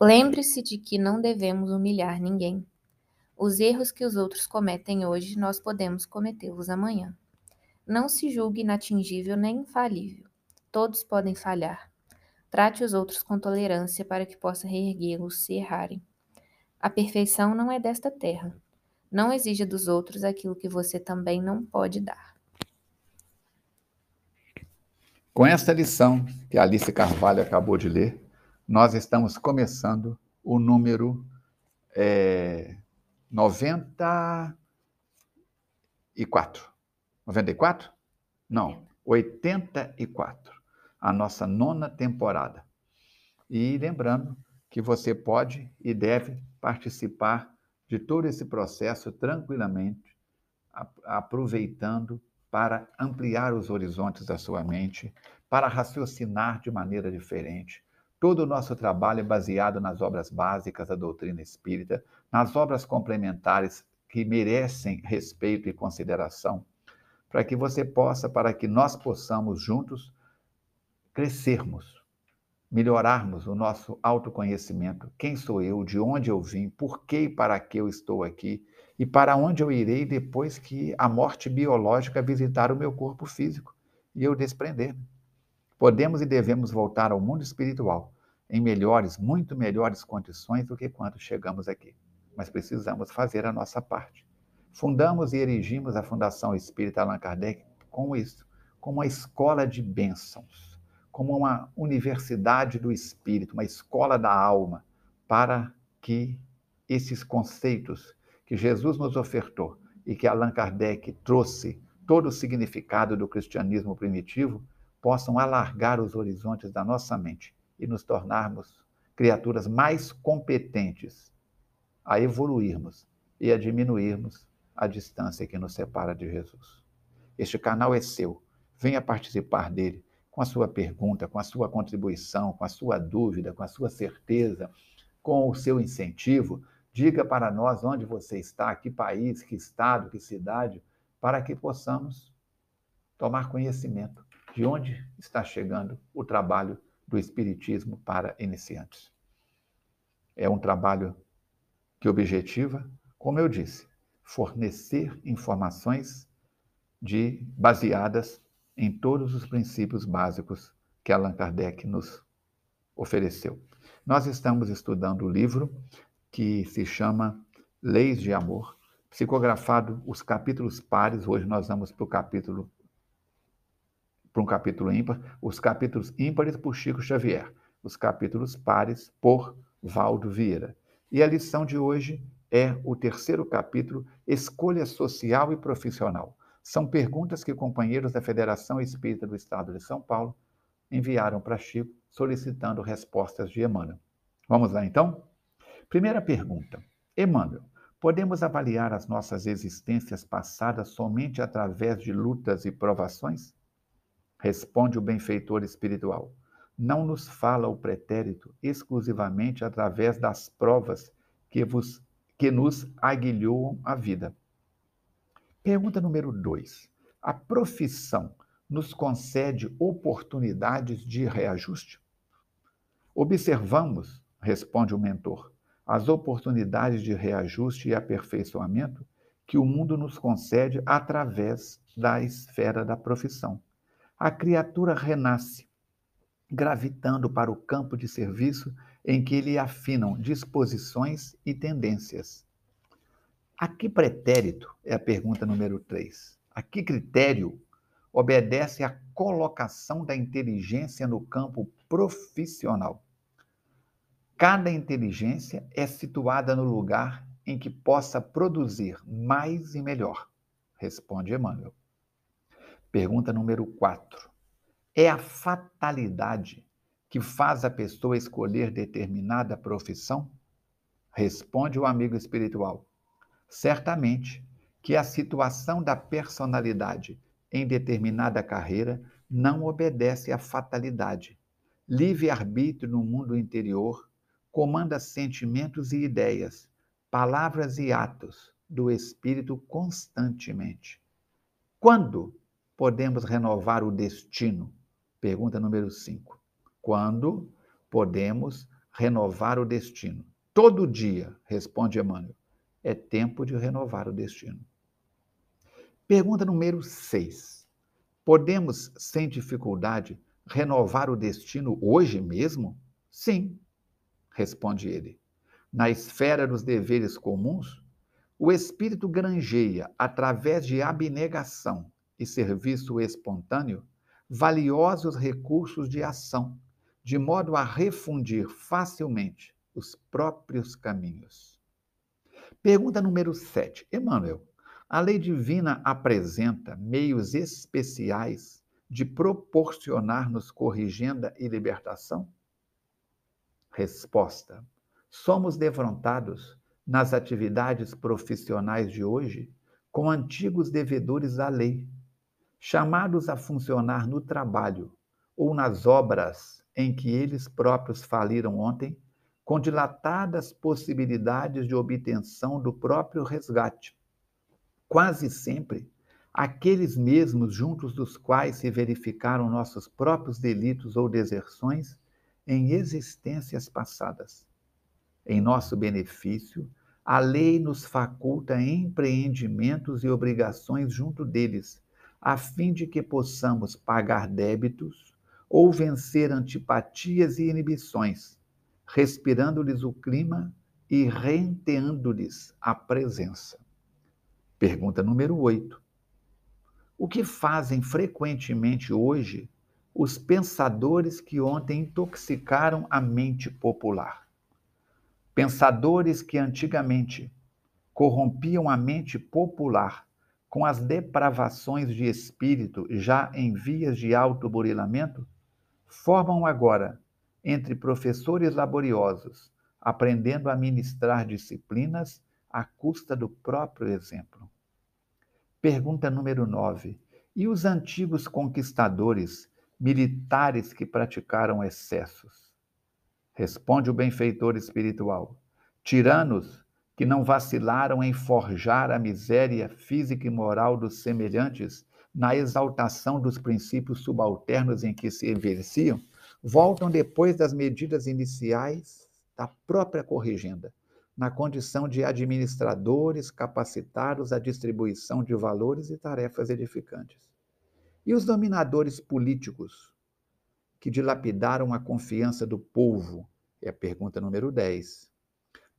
Lembre-se de que não devemos humilhar ninguém. Os erros que os outros cometem hoje, nós podemos cometê-los amanhã. Não se julgue inatingível nem infalível. Todos podem falhar. Trate os outros com tolerância para que possa reerguê-los se errarem. A perfeição não é desta terra. Não exija dos outros aquilo que você também não pode dar. Com esta lição que Alice Carvalho acabou de ler, nós estamos começando o número é, 94. 94? Não, 84. A nossa nona temporada. E lembrando que você pode e deve participar de todo esse processo tranquilamente, aproveitando para ampliar os horizontes da sua mente, para raciocinar de maneira diferente. Todo o nosso trabalho é baseado nas obras básicas da doutrina espírita, nas obras complementares que merecem respeito e consideração, para que você possa, para que nós possamos juntos crescermos, melhorarmos o nosso autoconhecimento. Quem sou eu? De onde eu vim? Por que e para que eu estou aqui? e para onde eu irei depois que a morte biológica visitar o meu corpo físico e eu desprender-me. Podemos e devemos voltar ao mundo espiritual em melhores, muito melhores condições do que quando chegamos aqui. Mas precisamos fazer a nossa parte. Fundamos e erigimos a Fundação Espírita Allan Kardec com isso, como uma escola de bênçãos, como uma universidade do espírito, uma escola da alma, para que esses conceitos que Jesus nos ofertou e que Allan Kardec trouxe todo o significado do cristianismo primitivo, possam alargar os horizontes da nossa mente e nos tornarmos criaturas mais competentes a evoluirmos e a diminuirmos a distância que nos separa de Jesus. Este canal é seu. Venha participar dele com a sua pergunta, com a sua contribuição, com a sua dúvida, com a sua certeza, com o seu incentivo Diga para nós onde você está, que país, que estado, que cidade, para que possamos tomar conhecimento de onde está chegando o trabalho do Espiritismo para iniciantes. É um trabalho que objetiva, como eu disse, fornecer informações de, baseadas em todos os princípios básicos que Allan Kardec nos ofereceu. Nós estamos estudando o livro que se chama Leis de Amor, psicografado os capítulos pares. Hoje nós vamos para o capítulo para um capítulo ímpar, os capítulos ímpares por Chico Xavier, os capítulos pares por Valdo Vieira. E a lição de hoje é o terceiro capítulo, Escolha Social e Profissional. São perguntas que companheiros da Federação Espírita do Estado de São Paulo enviaram para Chico, solicitando respostas de Emmanuel. Vamos lá então? Primeira pergunta. Emmanuel, podemos avaliar as nossas existências passadas somente através de lutas e provações? Responde o benfeitor espiritual. Não nos fala o pretérito exclusivamente através das provas que, vos, que nos aguilhoam a vida. Pergunta número 2. A profissão nos concede oportunidades de reajuste? Observamos, responde o mentor, as oportunidades de reajuste e aperfeiçoamento que o mundo nos concede através da esfera da profissão. A criatura renasce, gravitando para o campo de serviço em que lhe afinam disposições e tendências. A que pretérito é a pergunta número 3? A que critério obedece a colocação da inteligência no campo profissional? Cada inteligência é situada no lugar em que possa produzir mais e melhor, responde Emmanuel. Pergunta número 4. É a fatalidade que faz a pessoa escolher determinada profissão? Responde o amigo espiritual. Certamente que a situação da personalidade em determinada carreira não obedece à fatalidade. Livre-arbítrio no mundo interior comanda sentimentos e ideias, palavras e atos do Espírito constantemente. Quando podemos renovar o destino? Pergunta número 5. Quando podemos renovar o destino. Todo dia, responde Emmanuel, é tempo de renovar o destino. Pergunta número 6. Podemos, sem dificuldade, renovar o destino hoje mesmo? Sim, responde ele. Na esfera dos deveres comuns, o espírito granjeia, através de abnegação e serviço espontâneo, valiosos recursos de ação, de modo a refundir facilmente os próprios caminhos. Pergunta número 7. Emmanuel, a lei divina apresenta meios especiais de proporcionar-nos corrigenda e libertação? Resposta: Somos defrontados nas atividades profissionais de hoje com antigos devedores da lei, chamados a funcionar no trabalho ou nas obras em que eles próprios faliram ontem, com dilatadas possibilidades de obtenção do próprio resgate quase sempre aqueles mesmos juntos dos quais se verificaram nossos próprios delitos ou deserções em existências passadas. Em nosso benefício, a lei nos faculta empreendimentos e obrigações junto deles, a fim de que possamos pagar débitos ou vencer antipatias e inibições, respirando-lhes o clima e renteando-lhes a presença. Pergunta número 8. O que fazem frequentemente hoje os pensadores que ontem intoxicaram a mente popular? Pensadores que antigamente corrompiam a mente popular com as depravações de espírito já em vias de autoburilamento, formam agora, entre professores laboriosos, aprendendo a ministrar disciplinas à custa do próprio exemplo. Pergunta número 9. E os antigos conquistadores, militares que praticaram excessos? Responde o benfeitor espiritual: tiranos que não vacilaram em forjar a miséria física e moral dos semelhantes na exaltação dos princípios subalternos em que se exerciam, voltam depois das medidas iniciais da própria corrigenda na condição de administradores capacitados à distribuição de valores e tarefas edificantes. E os dominadores políticos, que dilapidaram a confiança do povo? É a pergunta número 10.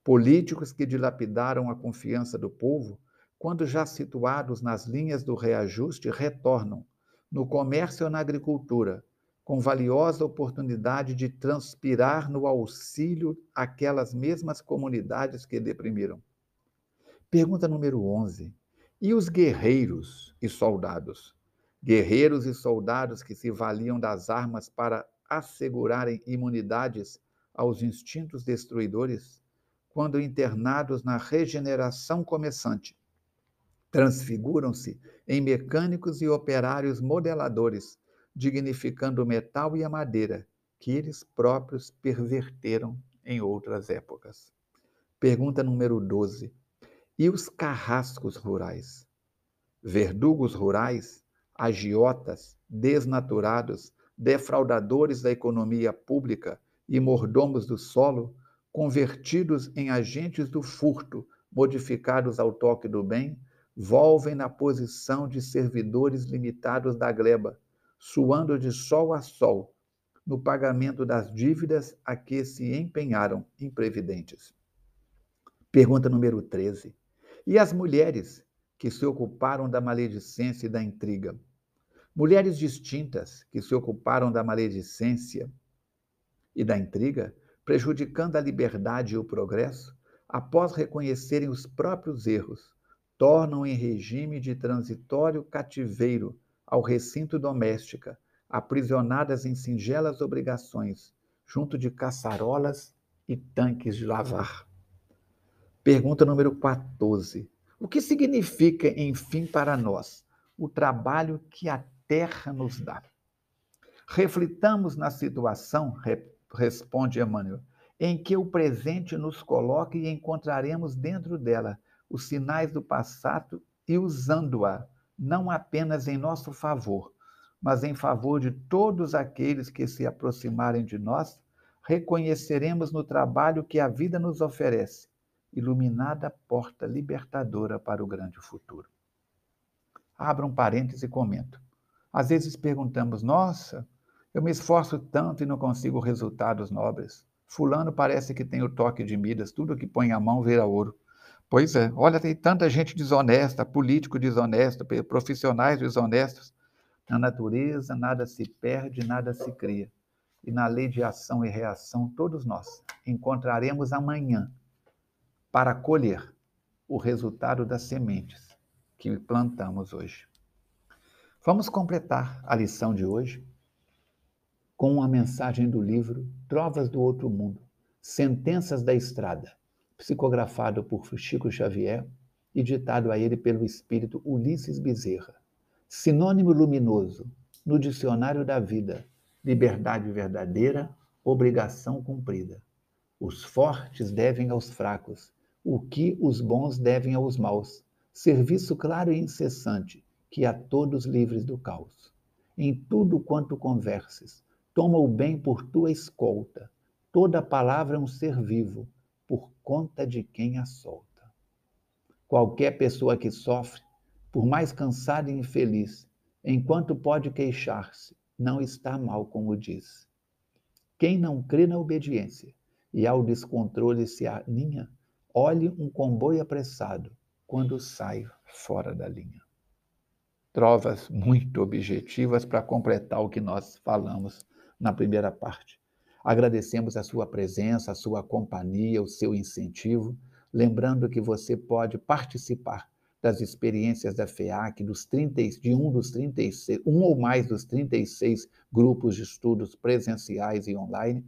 Políticos que dilapidaram a confiança do povo, quando já situados nas linhas do reajuste, retornam, no comércio ou na agricultura, com valiosa oportunidade de transpirar no auxílio aquelas mesmas comunidades que deprimiram. Pergunta número 11. E os guerreiros e soldados? Guerreiros e soldados que se valiam das armas para assegurarem imunidades aos instintos destruidores, quando internados na regeneração começante, transfiguram-se em mecânicos e operários modeladores dignificando o metal e a madeira, que eles próprios perverteram em outras épocas. Pergunta número 12. E os carrascos rurais? Verdugos rurais, agiotas, desnaturados, defraudadores da economia pública e mordomos do solo, convertidos em agentes do furto, modificados ao toque do bem, volvem na posição de servidores limitados da gleba, suando de sol a sol, no pagamento das dívidas a que se empenharam imprevidentes. Pergunta número 13. E as mulheres que se ocuparam da maledicência e da intriga? Mulheres distintas que se ocuparam da maledicência e da intriga, prejudicando a liberdade e o progresso, após reconhecerem os próprios erros, tornam em regime de transitório cativeiro ao recinto doméstica, aprisionadas em singelas obrigações, junto de caçarolas e tanques de lavar. Pergunta número 14. O que significa, enfim, para nós o trabalho que a terra nos dá? Reflitamos na situação, responde Emmanuel, em que o presente nos coloca e encontraremos dentro dela os sinais do passado e usando-a não apenas em nosso favor, mas em favor de todos aqueles que se aproximarem de nós, reconheceremos no trabalho que a vida nos oferece iluminada porta libertadora para o grande futuro. Abra um parêntese e comento. Às vezes perguntamos: nossa, eu me esforço tanto e não consigo resultados nobres. Fulano parece que tem o toque de Midas, tudo que põe a mão vira ouro. Pois é, olha, tem tanta gente desonesta, político desonesto, profissionais desonestos. Na natureza, nada se perde, nada se cria. E na lei de ação e reação, todos nós encontraremos amanhã para colher o resultado das sementes que plantamos hoje. Vamos completar a lição de hoje com uma mensagem do livro Trovas do Outro Mundo, Sentenças da Estrada, psicografado por Chico Xavier e ditado a ele pelo espírito Ulisses Bezerra. Sinônimo luminoso no dicionário da vida: liberdade verdadeira, obrigação cumprida. Os fortes devem aos fracos, o que os bons devem aos maus. Serviço claro e incessante, que a todos livres do caos. Em tudo quanto converses, toma o bem por tua escolta. Toda palavra é um ser vivo, por conta de quem a solta. Qualquer pessoa que sofre, por mais cansada e infeliz, enquanto pode queixar-se, não está mal, como diz. Quem não crê na obediência e ao descontrole se aninha, olhe um comboio apressado quando sai fora da linha. Trovas muito objetivas para completar o que nós falamos na primeira parte. Agradecemos a sua presença, a sua companhia, o seu incentivo, lembrando que você pode participar das experiências da FEAC, dos 30, de um dos 36, um ou mais dos 36 grupos de estudos presenciais e online,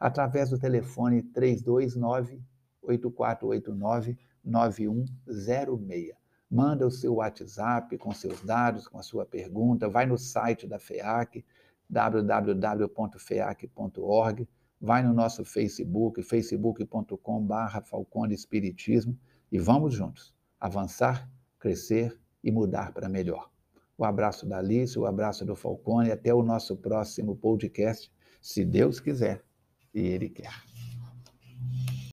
através do telefone 329 8489 9106. Manda o seu WhatsApp com seus dados, com a sua pergunta, vai no site da FEAC, www.feac.org, vai no nosso Facebook, facebook.com.br Falcone Espiritismo e vamos juntos avançar, crescer e mudar para melhor. O abraço da Alice, o abraço do Falcone, até o nosso próximo podcast, se Deus quiser e Ele quer.